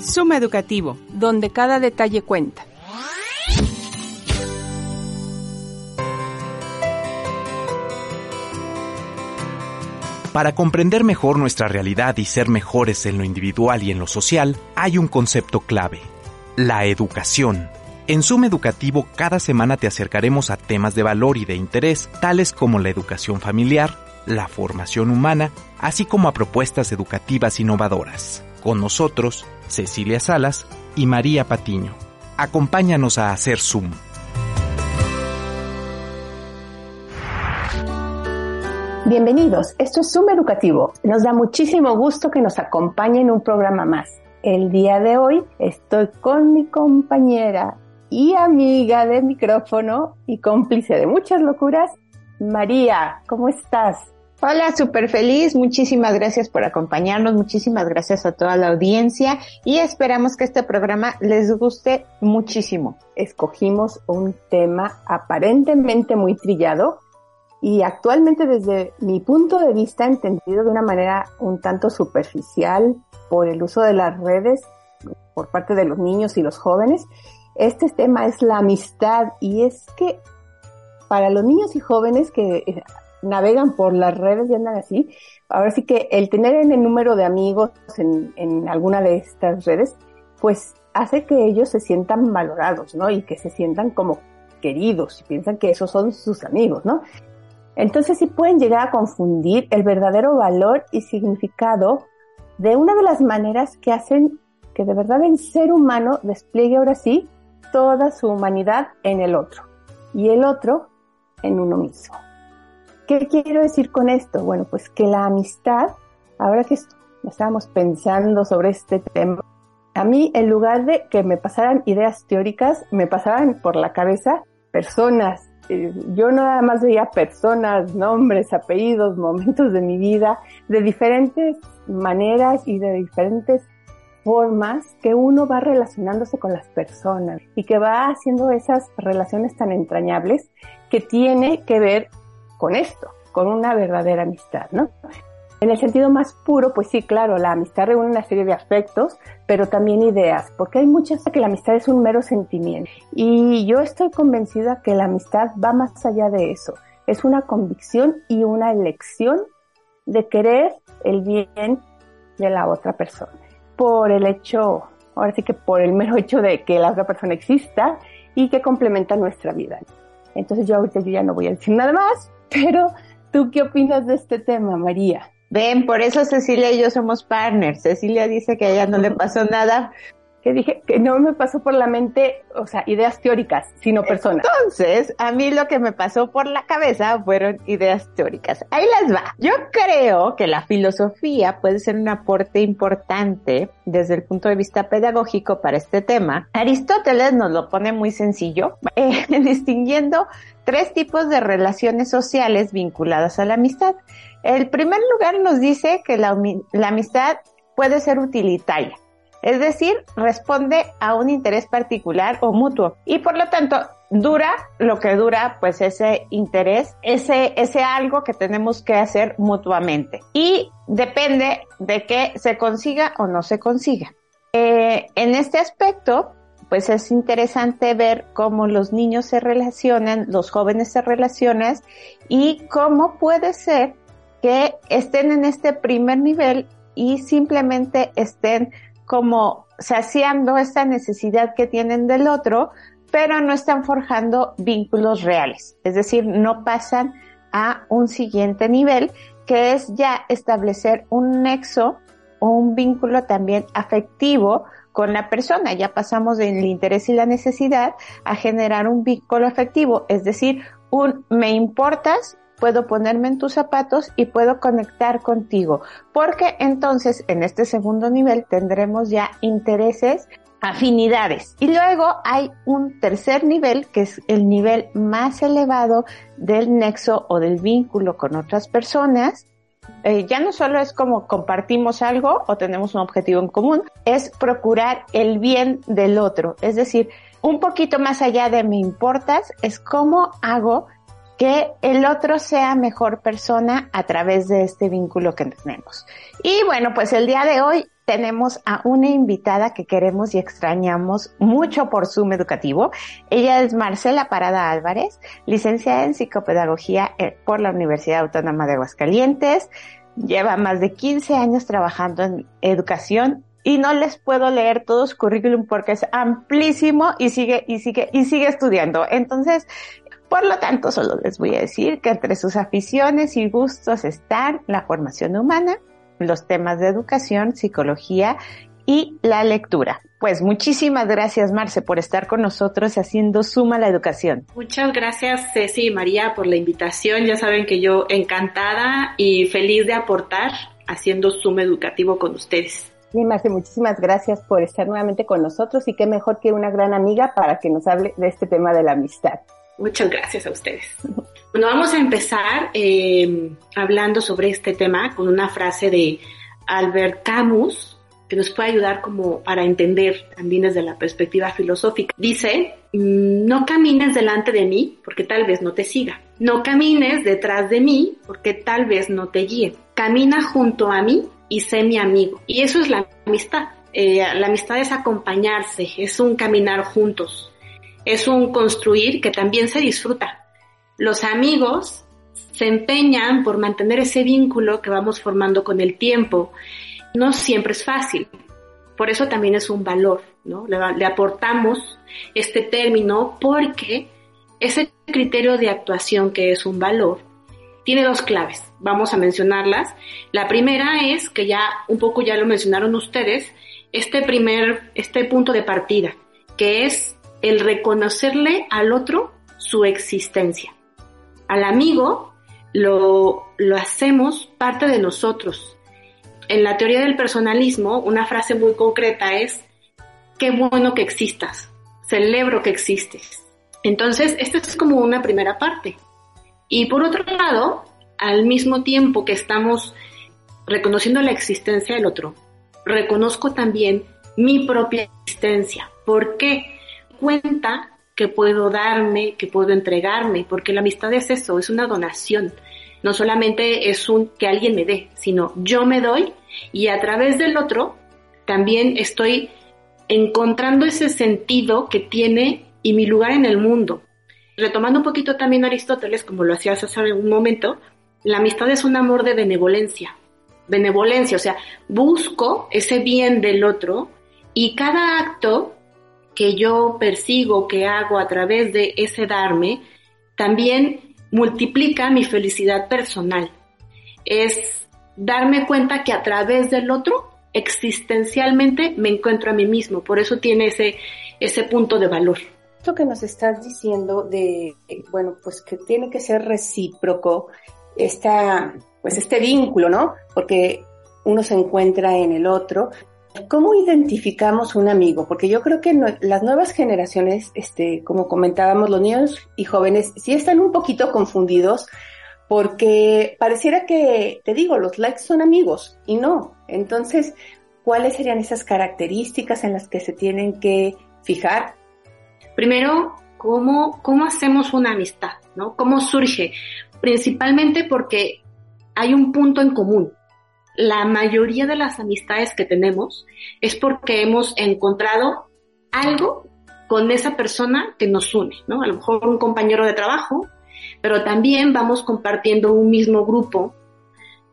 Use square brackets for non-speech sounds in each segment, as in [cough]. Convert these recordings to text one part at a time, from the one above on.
Suma Educativo, donde cada detalle cuenta. Para comprender mejor nuestra realidad y ser mejores en lo individual y en lo social, hay un concepto clave, la educación. En Suma Educativo cada semana te acercaremos a temas de valor y de interés, tales como la educación familiar, la formación humana, así como a propuestas educativas innovadoras. Con nosotros, Cecilia Salas y María Patiño. Acompáñanos a hacer Zoom. Bienvenidos, esto es Zoom Educativo. Nos da muchísimo gusto que nos acompañen en un programa más. El día de hoy estoy con mi compañera y amiga de micrófono y cómplice de muchas locuras, María. ¿Cómo estás? Hola, súper feliz. Muchísimas gracias por acompañarnos. Muchísimas gracias a toda la audiencia y esperamos que este programa les guste muchísimo. Escogimos un tema aparentemente muy trillado y actualmente desde mi punto de vista entendido de una manera un tanto superficial por el uso de las redes por parte de los niños y los jóvenes. Este tema es la amistad y es que para los niños y jóvenes que navegan por las redes y andan así, ahora sí que el tener en el número de amigos en, en alguna de estas redes, pues hace que ellos se sientan valorados, ¿no? Y que se sientan como queridos y piensan que esos son sus amigos, ¿no? Entonces sí pueden llegar a confundir el verdadero valor y significado de una de las maneras que hacen que de verdad el ser humano despliegue ahora sí toda su humanidad en el otro y el otro en uno mismo. ¿Qué quiero decir con esto? Bueno, pues que la amistad, ahora que estábamos pensando sobre este tema, a mí en lugar de que me pasaran ideas teóricas, me pasaban por la cabeza personas. Eh, yo nada más veía personas, nombres, apellidos, momentos de mi vida, de diferentes maneras y de diferentes formas que uno va relacionándose con las personas y que va haciendo esas relaciones tan entrañables que tiene que ver con esto, con una verdadera amistad, ¿no? En el sentido más puro, pues sí, claro, la amistad reúne una serie de afectos, pero también ideas, porque hay muchas que la amistad es un mero sentimiento. Y yo estoy convencida que la amistad va más allá de eso. Es una convicción y una elección de querer el bien de la otra persona. Por el hecho, ahora sí que por el mero hecho de que la otra persona exista y que complementa nuestra vida. Entonces yo ahorita yo ya no voy a decir nada más, pero ¿tú qué opinas de este tema, María? Ven, por eso Cecilia y yo somos partners. Cecilia dice que a ella no le pasó nada. Dije que no me pasó por la mente, o sea, ideas teóricas, sino personas. Entonces, a mí lo que me pasó por la cabeza fueron ideas teóricas. Ahí las va. Yo creo que la filosofía puede ser un aporte importante desde el punto de vista pedagógico para este tema. Aristóteles nos lo pone muy sencillo, [laughs] eh, distinguiendo tres tipos de relaciones sociales vinculadas a la amistad. El primer lugar nos dice que la, amistad puede ser utilitaria, es decir, responde a un interés particular o mutuo y por lo tanto dura lo que dura pues ese interés, ese, ese algo que tenemos que hacer mutuamente y depende de que se consiga o no se consiga. Eh, en este aspecto, pues es interesante ver cómo los niños se relacionan, los jóvenes se relacionan y cómo puede ser que estén en este primer nivel y simplemente estén como saciando esta necesidad que tienen del otro, pero no están forjando vínculos reales. Es decir, no pasan a un siguiente nivel, que es ya establecer un nexo o un vínculo también afectivo con la persona. Ya pasamos del interés y la necesidad a generar un vínculo afectivo, es decir, un me importas puedo ponerme en tus zapatos y puedo conectar contigo, porque entonces en este segundo nivel tendremos ya intereses afinidades. Y luego hay un tercer nivel, que es el nivel más elevado del nexo o del vínculo con otras personas. Eh, ya no solo es como compartimos algo o tenemos un objetivo en común, es procurar el bien del otro. Es decir, un poquito más allá de me importas, es cómo hago que el otro sea mejor persona a través de este vínculo que tenemos. Y bueno, pues el día de hoy tenemos a una invitada que queremos y extrañamos mucho por Zoom educativo. Ella es Marcela Parada Álvarez, licenciada en psicopedagogía eh, por la Universidad Autónoma de Aguascalientes. Lleva más de 15 años trabajando en educación y no les puedo leer todo su currículum porque es amplísimo y sigue y sigue y sigue estudiando. Entonces, por lo tanto, solo les voy a decir que entre sus aficiones y gustos están la formación humana, los temas de educación, psicología y la lectura. Pues muchísimas gracias, Marce, por estar con nosotros haciendo Suma la Educación. Muchas gracias, Ceci y María, por la invitación. Ya saben que yo encantada y feliz de aportar haciendo Suma Educativo con ustedes. Sí, Marce, muchísimas gracias por estar nuevamente con nosotros y qué mejor que una gran amiga para que nos hable de este tema de la amistad. Muchas gracias a ustedes. Bueno, vamos a empezar eh, hablando sobre este tema con una frase de Albert Camus que nos puede ayudar como para entender también desde la perspectiva filosófica. Dice, no camines delante de mí porque tal vez no te siga. No camines detrás de mí porque tal vez no te guíe. Camina junto a mí y sé mi amigo. Y eso es la amistad. Eh, la amistad es acompañarse, es un caminar juntos es un construir que también se disfruta. Los amigos se empeñan por mantener ese vínculo que vamos formando con el tiempo. No siempre es fácil. Por eso también es un valor, ¿no? Le, aportamos este término porque ese criterio de actuación que es un valor tiene dos claves. Vamos a mencionarlas. La primera es que ya un poco ya lo mencionaron ustedes, este primer, este punto de partida, que es el reconocerle al otro su existencia. Al amigo lo, lo hacemos parte de nosotros. En la teoría del personalismo, una frase muy concreta es, qué bueno que existas, celebro que existes. Entonces, esto es como una primera parte. Y por otro lado, al mismo tiempo que estamos reconociendo la existencia del otro, reconozco también mi propia existencia. ¿Por qué? Cuenta que puedo darme, que puedo entregarme, porque la amistad es eso, es una donación. No solamente es un que alguien me dé, sino yo me doy y a través del otro también estoy encontrando ese sentido que tiene y mi lugar en el mundo. Retomando un poquito también Aristóteles, como lo hacías hace un momento, la amistad es un amor de benevolencia. Benevolencia, o sea, busco ese bien del otro y cada acto que yo persigo, que hago a través de ese darme, también multiplica mi felicidad personal. Es darme cuenta que a través del otro, existencialmente, me encuentro a mí mismo. Por eso tiene ese, ese punto de valor. Esto que nos estás diciendo de, bueno, pues que tiene que ser recíproco, esta, pues este vínculo, ¿no? Porque uno se encuentra en el otro, ¿Cómo identificamos un amigo? Porque yo creo que las nuevas generaciones, este, como comentábamos, los niños y jóvenes sí están un poquito confundidos porque pareciera que, te digo, los likes son amigos y no. Entonces, ¿cuáles serían esas características en las que se tienen que fijar? Primero, ¿cómo, cómo hacemos una amistad? ¿no? ¿Cómo surge? Principalmente porque hay un punto en común la mayoría de las amistades que tenemos es porque hemos encontrado algo con esa persona que nos une, ¿no? A lo mejor un compañero de trabajo, pero también vamos compartiendo un mismo grupo,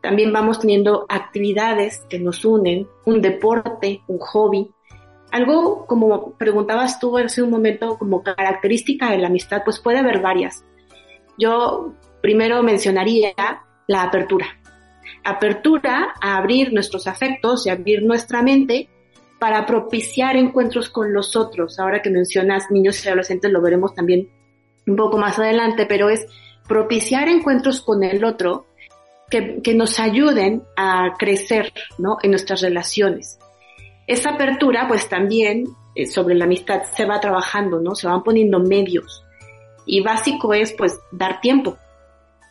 también vamos teniendo actividades que nos unen, un deporte, un hobby. Algo como preguntabas tú hace un momento como característica de la amistad, pues puede haber varias. Yo primero mencionaría la apertura apertura a abrir nuestros afectos y abrir nuestra mente para propiciar encuentros con los otros. Ahora que mencionas niños y adolescentes lo veremos también un poco más adelante, pero es propiciar encuentros con el otro que, que nos ayuden a crecer, ¿no? En nuestras relaciones. Esa apertura, pues también eh, sobre la amistad se va trabajando, ¿no? Se van poniendo medios. Y básico es, pues, dar tiempo.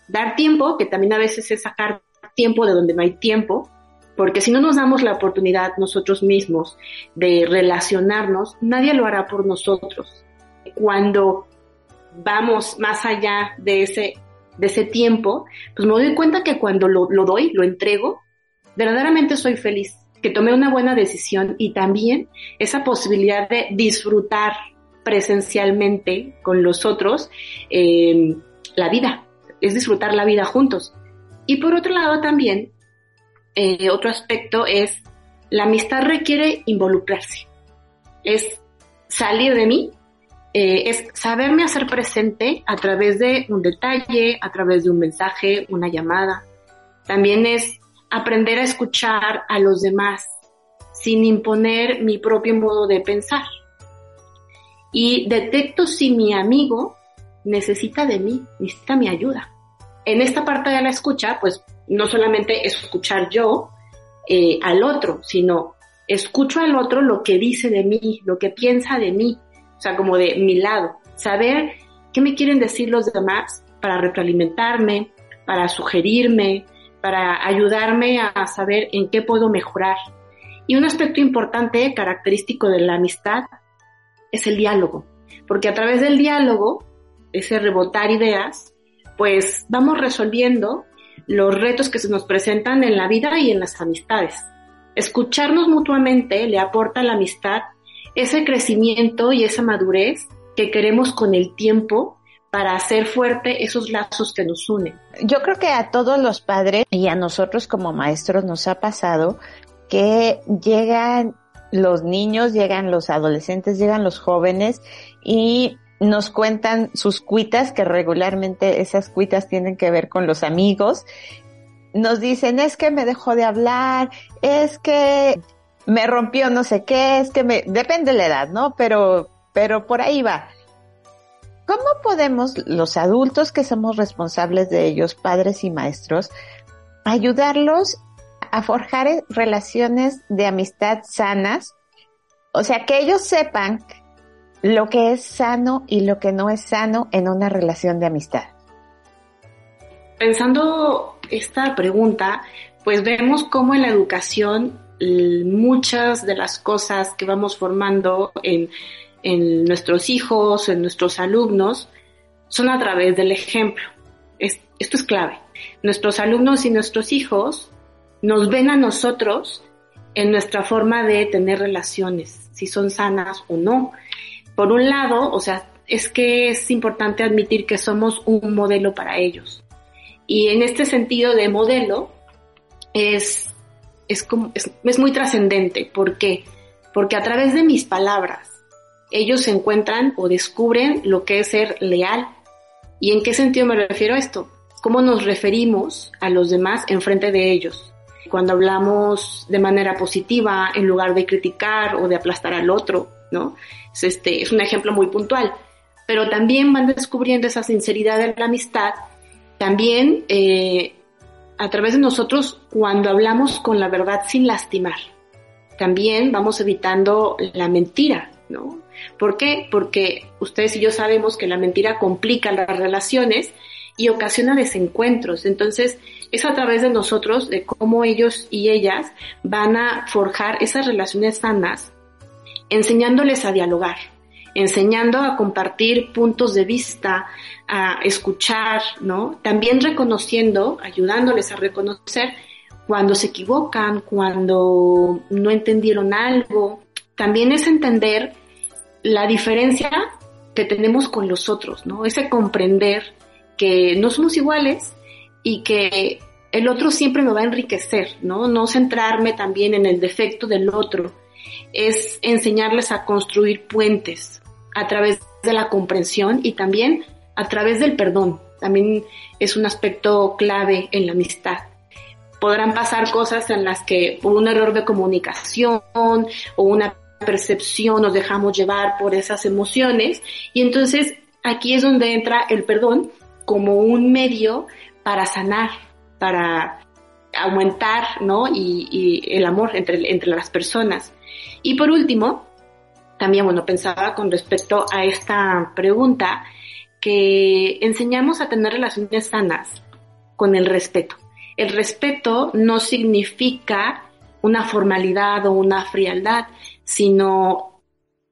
Dar tiempo, que también a veces es sacar tiempo de donde no hay tiempo, porque si no nos damos la oportunidad nosotros mismos de relacionarnos, nadie lo hará por nosotros. Cuando vamos más allá de ese, de ese tiempo, pues me doy cuenta que cuando lo, lo doy, lo entrego, verdaderamente soy feliz, que tomé una buena decisión y también esa posibilidad de disfrutar presencialmente con los otros eh, la vida, es disfrutar la vida juntos. Y por otro lado también, eh, otro aspecto es, la amistad requiere involucrarse, es salir de mí, eh, es saberme hacer presente a través de un detalle, a través de un mensaje, una llamada. También es aprender a escuchar a los demás sin imponer mi propio modo de pensar. Y detecto si mi amigo necesita de mí, necesita mi ayuda. En esta parte de la escucha, pues no solamente escuchar yo eh, al otro, sino escucho al otro lo que dice de mí, lo que piensa de mí, o sea, como de mi lado, saber qué me quieren decir los demás para retroalimentarme, para sugerirme, para ayudarme a saber en qué puedo mejorar. Y un aspecto importante, característico de la amistad, es el diálogo, porque a través del diálogo, ese rebotar ideas, pues vamos resolviendo los retos que se nos presentan en la vida y en las amistades. Escucharnos mutuamente le aporta a la amistad ese crecimiento y esa madurez que queremos con el tiempo para hacer fuerte esos lazos que nos unen. Yo creo que a todos los padres y a nosotros como maestros nos ha pasado que llegan los niños, llegan los adolescentes, llegan los jóvenes y nos cuentan sus cuitas, que regularmente esas cuitas tienen que ver con los amigos. Nos dicen, es que me dejó de hablar, es que me rompió no sé qué, es que me, depende de la edad, ¿no? Pero, pero por ahí va. ¿Cómo podemos los adultos que somos responsables de ellos, padres y maestros, ayudarlos a forjar relaciones de amistad sanas? O sea, que ellos sepan lo que es sano y lo que no es sano en una relación de amistad? Pensando esta pregunta, pues vemos cómo en la educación muchas de las cosas que vamos formando en, en nuestros hijos, en nuestros alumnos, son a través del ejemplo. esto es clave. Nuestros alumnos y nuestros hijos nos ven a nosotros en nuestra forma de tener relaciones, si son sanas o no por un lado, o sea, es que es importante admitir que somos un modelo para ellos. Y en este sentido de modelo, es, es, como, es, muy trascendente. ¿Por qué? Porque a través de mis palabras, ellos encuentran o descubren lo que es ser leal. ¿Y en qué sentido me refiero a esto? ¿Cómo nos referimos a los demás en frente de ellos? Cuando hablamos de manera positiva, en lugar de criticar o de aplastar al otro, ¿no? Es, este, es un ejemplo muy puntual. Pero también van descubriendo esa sinceridad de la amistad, también eh, a través de nosotros cuando hablamos con la verdad sin lastimar. También vamos evitando la mentira, ¿no? ¿Por qué? Porque ustedes y yo sabemos que la mentira complica las relaciones y ocasiona desencuentros. Entonces, es a través de nosotros, de cómo ellos y ellas van a forjar esas relaciones sanas enseñándoles a dialogar, enseñando a compartir puntos de vista, a escuchar, ¿no? También reconociendo, ayudándoles a reconocer cuando se equivocan, cuando no entendieron algo. También es entender la diferencia que tenemos con los otros, ¿no? Ese comprender que no somos iguales y que el otro siempre me va a enriquecer, ¿no? No centrarme también en el defecto del otro, es enseñarles a construir puentes a través de la comprensión y también a través del perdón. También es un aspecto clave en la amistad. Podrán pasar cosas en las que por un error de comunicación o una percepción nos dejamos llevar por esas emociones y entonces aquí es donde entra el perdón como un medio para sanar, para aumentar, ¿no? Y, el amor entre, entre las personas. Y por último, también, bueno, pensaba con respecto a esta pregunta que enseñamos a tener relaciones sanas con el respeto. El respeto no significa una formalidad o una frialdad, sino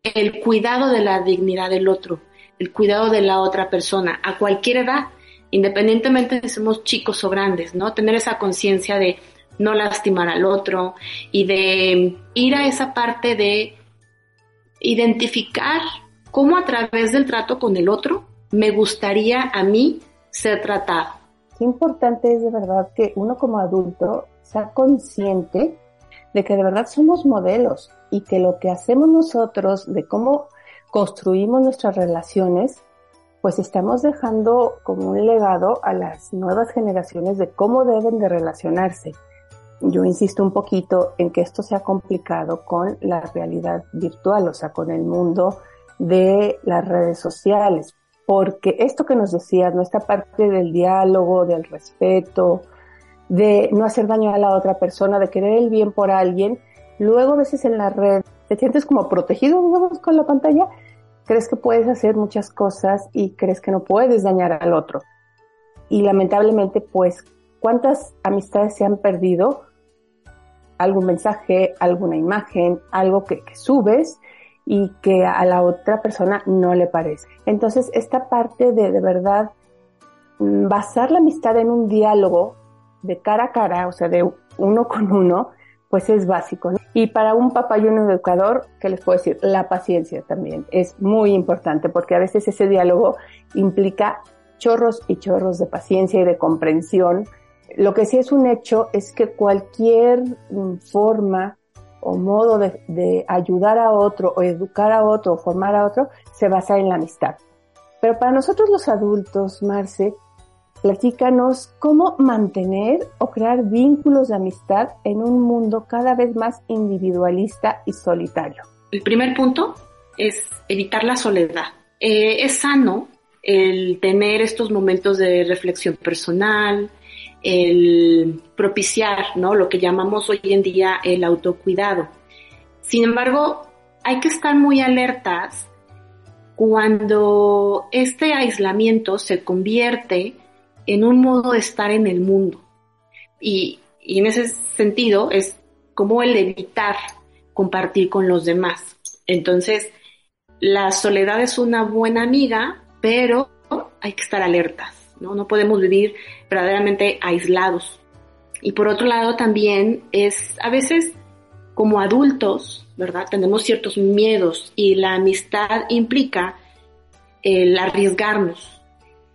el cuidado de la dignidad del otro, el cuidado de la otra persona, a cualquier edad, independientemente de si somos chicos o grandes, ¿no? Tener esa conciencia de no lastimar al otro y de ir a esa parte de identificar cómo a través del trato con el otro me gustaría a mí ser tratado. Qué importante es de verdad que uno como adulto sea consciente de que de verdad somos modelos y que lo que hacemos nosotros, de cómo construimos nuestras relaciones, pues estamos dejando como un legado a las nuevas generaciones de cómo deben de relacionarse. Yo insisto un poquito en que esto se ha complicado con la realidad virtual, o sea, con el mundo de las redes sociales, porque esto que nos decías, ¿no? Esta parte del diálogo, del respeto, de no hacer daño a la otra persona, de querer el bien por alguien, luego a veces en la red te sientes como protegido, digamos, con la pantalla, crees que puedes hacer muchas cosas y crees que no puedes dañar al otro. Y lamentablemente, pues, ¿cuántas amistades se han perdido? Algún mensaje, alguna imagen, algo que, subes y que a la otra persona no le parece. Entonces, esta parte de de verdad mm, basar la amistad en un diálogo de cara a cara, o sea, de uno con uno, pues es básico. Y para un papá y un educador, ¿qué les puedo decir? La paciencia también es muy importante porque a veces ese diálogo implica chorros y chorros de paciencia y de comprensión. Lo que sí es un hecho es que cualquier mm, forma o modo de, ayudar a otro o educar a otro o formar a otro se basa en la amistad. Pero para nosotros los adultos, Marce, platícanos cómo mantener o crear vínculos de amistad en un mundo cada vez más individualista y solitario. El primer punto es evitar la soledad. Eh, es sano el tener estos momentos de reflexión personal, el propiciar, ¿no? Lo que llamamos hoy en día el autocuidado. Sin embargo, hay que estar muy alertas cuando este aislamiento se convierte en un modo de estar en el mundo. Y, y en ese sentido es como el evitar compartir con los demás. Entonces, la soledad es una buena amiga, pero hay que estar alertas. ¿No? No podemos vivir verdaderamente aislados. Y por otro lado también es, a veces como adultos, ¿verdad? Tenemos ciertos miedos y la amistad implica el arriesgarnos,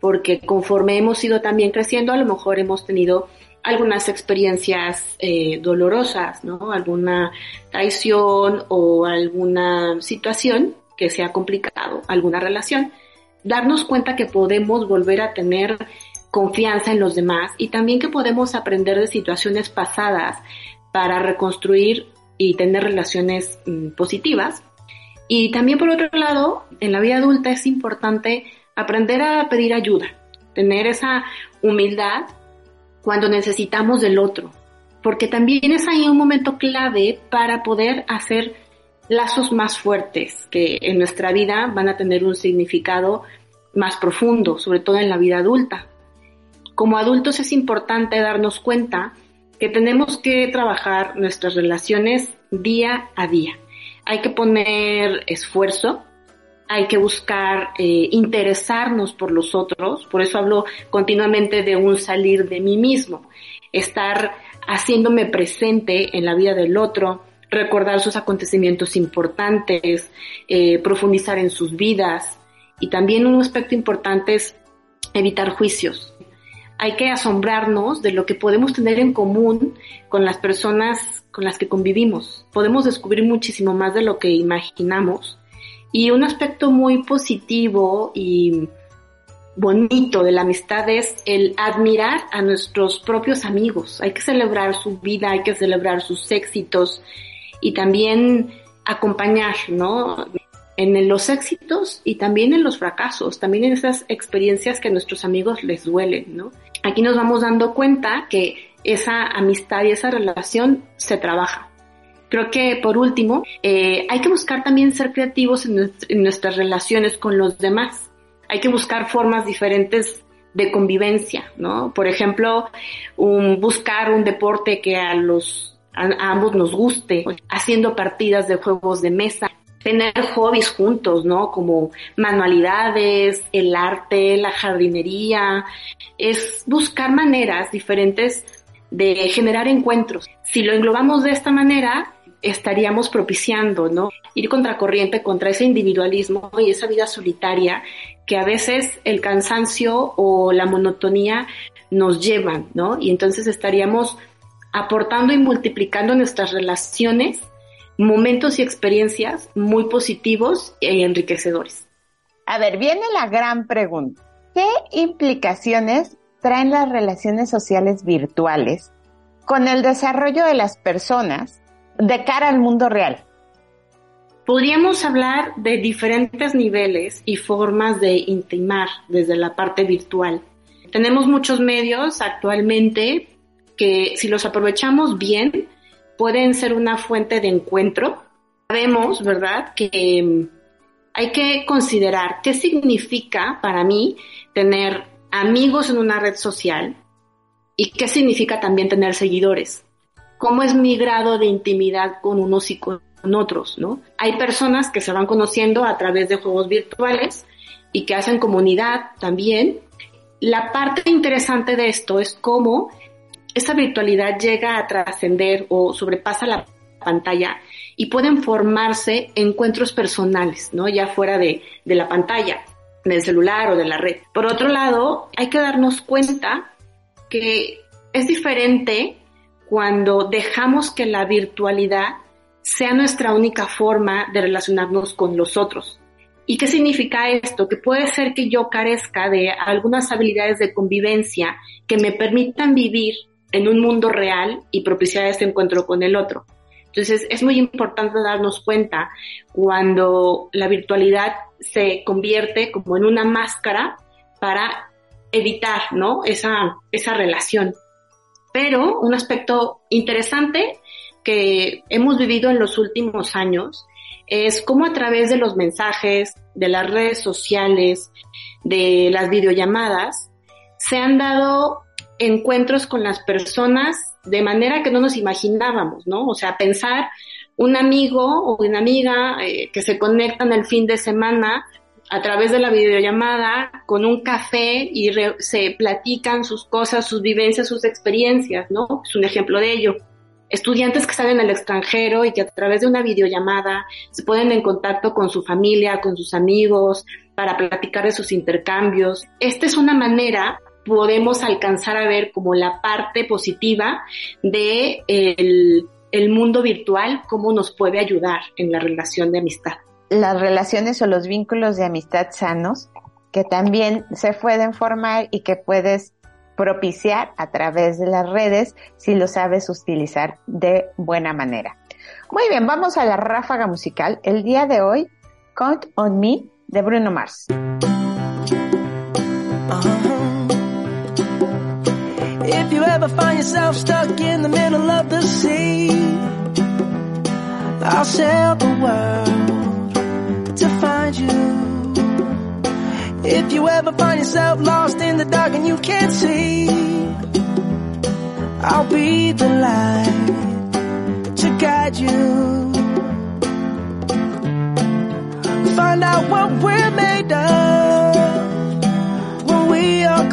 porque conforme hemos ido también creciendo, a lo mejor hemos tenido algunas experiencias eh, dolorosas, ¿no? Alguna traición o alguna situación que se ha complicado, alguna relación darnos cuenta que podemos volver a tener confianza en los demás y también que podemos aprender de situaciones pasadas para reconstruir y tener relaciones mm, positivas. Y también por otro lado, en la vida adulta es importante aprender a pedir ayuda, tener esa humildad cuando necesitamos del otro, porque también es ahí un momento clave para poder hacer lazos más fuertes que en nuestra vida van a tener un significado más profundo, sobre todo en la vida adulta. Como adultos es importante darnos cuenta que tenemos que trabajar nuestras relaciones día a día. Hay que poner esfuerzo, hay que buscar eh, interesarnos por los otros, por eso hablo continuamente de un salir de mí mismo, estar haciéndome presente en la vida del otro, recordar sus acontecimientos importantes, eh, profundizar en sus vidas. Y también un aspecto importante es evitar juicios. Hay que asombrarnos de lo que podemos tener en común con las personas con las que convivimos. Podemos descubrir muchísimo más de lo que imaginamos. Y un aspecto muy positivo y bonito de la amistad es el admirar a nuestros propios amigos. Hay que celebrar su vida, hay que celebrar sus éxitos, y también acompañar, ¿no? en los éxitos y también en los fracasos, también en esas experiencias que a nuestros amigos les duelen, ¿no? Aquí nos vamos dando cuenta que esa amistad y esa relación se trabaja. Creo que por último, eh, hay que buscar también ser creativos en, nuestras relaciones con los demás. Hay que buscar formas diferentes de convivencia, ¿no? Por ejemplo, un, buscar un deporte que a los a ambos nos guste, haciendo partidas de juegos de mesa, tener hobbies juntos, ¿no? Como manualidades, el arte, la jardinería, es buscar maneras diferentes de generar encuentros. Si lo englobamos de esta manera, estaríamos propiciando, ¿no? Ir contracorriente contra ese individualismo y esa vida solitaria que a veces el cansancio o la monotonía nos llevan, ¿no? Y entonces estaríamos aportando y multiplicando nuestras relaciones momentos y experiencias muy positivos y enriquecedores. A ver, viene la gran pregunta. ¿Qué implicaciones traen las relaciones sociales virtuales con el desarrollo de las personas de cara al mundo real? Podríamos hablar de diferentes niveles y formas de intimar desde la parte virtual. Tenemos muchos medios actualmente que si los aprovechamos bien, pueden ser una fuente de encuentro. Sabemos, ¿verdad?, que mm, hay que considerar qué significa para mí tener amigos en una red social y qué significa también tener seguidores. ¿Cómo es mi grado de intimidad con unos y con otros, no? Hay personas que se van conociendo a través de juegos virtuales y que hacen comunidad también. La parte interesante de esto es cómo esta virtualidad llega a trascender o sobrepasa la pantalla y pueden formarse encuentros personales, ¿no? Ya fuera de, de la pantalla, del celular o de la red. Por otro lado, hay que darnos cuenta que es diferente cuando dejamos que la virtualidad sea nuestra única forma de relacionarnos con los otros. ¿Y qué significa esto? Que puede ser que yo carezca de algunas habilidades de convivencia que me permitan vivir en un mundo real y propiciar este encuentro con el otro. Entonces es muy importante darnos cuenta cuando la virtualidad se convierte como en una máscara para evitar, ¿no? Esa, esa relación. Pero un aspecto interesante que hemos vivido en los últimos años es cómo a través de los mensajes, de las redes sociales, de las videollamadas, se han dado encuentros con las personas de manera que no nos imaginábamos, ¿no? O sea, pensar un amigo o una amiga eh, que se conectan el fin de semana a través de la videollamada con un café y se platican sus cosas, sus vivencias, sus experiencias, ¿no? Es un ejemplo de ello. Estudiantes que están en el extranjero y que a través de una videollamada se ponen en contacto con su familia, con sus amigos, para platicar de sus intercambios. Esta es una manera podemos alcanzar a ver como la parte positiva de el, mundo virtual, cómo nos puede ayudar en la relación de amistad. Las relaciones o los vínculos de amistad sanos que también se pueden formar y que puedes propiciar a través de las redes si lo sabes utilizar de buena manera. Muy bien, vamos a la ráfaga musical. El día de hoy, Count on Me de Bruno Mars. If you ever find yourself stuck in the middle of the sea, I'll sail the world to find you. If you ever find yourself lost in the dark and you can't see, I'll be the light to guide you. Find out what we're made of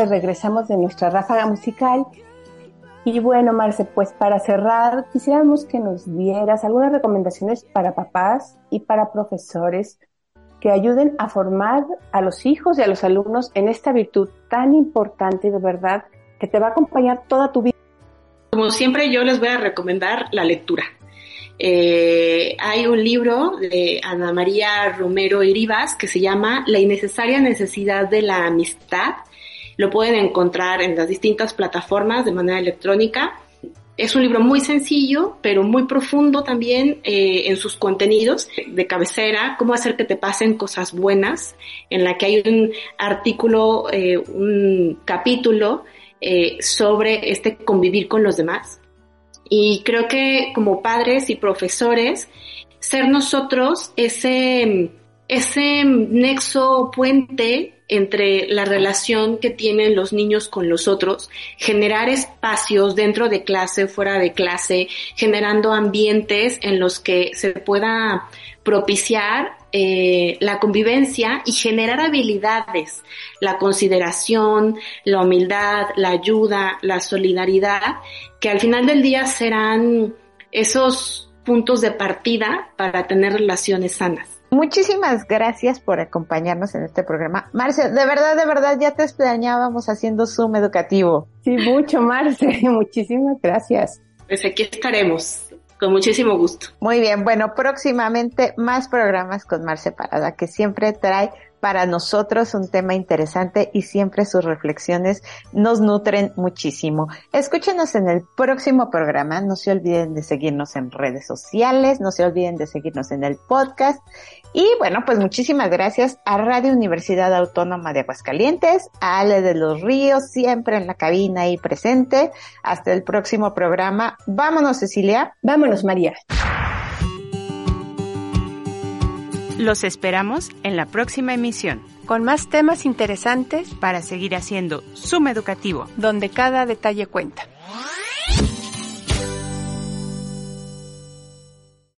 Pues regresamos de nuestra ráfaga musical. Y bueno, Marce, pues para cerrar, quisiéramos que nos dieras algunas recomendaciones para papás y para profesores que ayuden a formar a los hijos y a los alumnos en esta virtud tan importante de verdad que te va a acompañar toda tu vida. Como siempre, yo les voy a recomendar la lectura. Eh, hay un libro de Ana María Romero Iribas que se llama La innecesaria necesidad de la amistad. Lo pueden encontrar en las distintas plataformas de manera electrónica. Es un libro muy sencillo, pero muy profundo también eh, en sus contenidos de cabecera, cómo hacer que te pasen cosas buenas, en la que hay un artículo, eh, un capítulo eh, sobre este convivir con los demás. Y creo que como padres y profesores, ser nosotros ese, ese nexo puente entre la relación que tienen los niños con los otros, generar espacios dentro de clase, fuera de clase, generando ambientes en los que se pueda propiciar eh, la convivencia y generar habilidades, la consideración, la humildad, la ayuda, la solidaridad, que al final del día serán esos puntos de partida para tener relaciones sanas. Muchísimas gracias por acompañarnos en este programa. Marce, de verdad, de verdad, ya te extrañábamos haciendo Zoom educativo. Sí, mucho, Marce. [laughs] Muchísimas gracias. Pues aquí estaremos, con muchísimo gusto. Muy bien, bueno, próximamente más programas con Marce Parada, que siempre trae para nosotros un tema interesante y siempre sus reflexiones nos nutren muchísimo. Escúchenos en el próximo programa, no se olviden de seguirnos en redes sociales, no se olviden de seguirnos en el podcast y bueno, pues muchísimas gracias a Radio Universidad Autónoma de Aguascalientes, a Ale de los Ríos, siempre en la cabina y presente. Hasta el próximo programa. Vámonos, Cecilia. Vámonos, María. Los esperamos en la próxima emisión, Con más temas interesantes para seguir haciendo Zoom Educativo. donde cada detalle cuenta.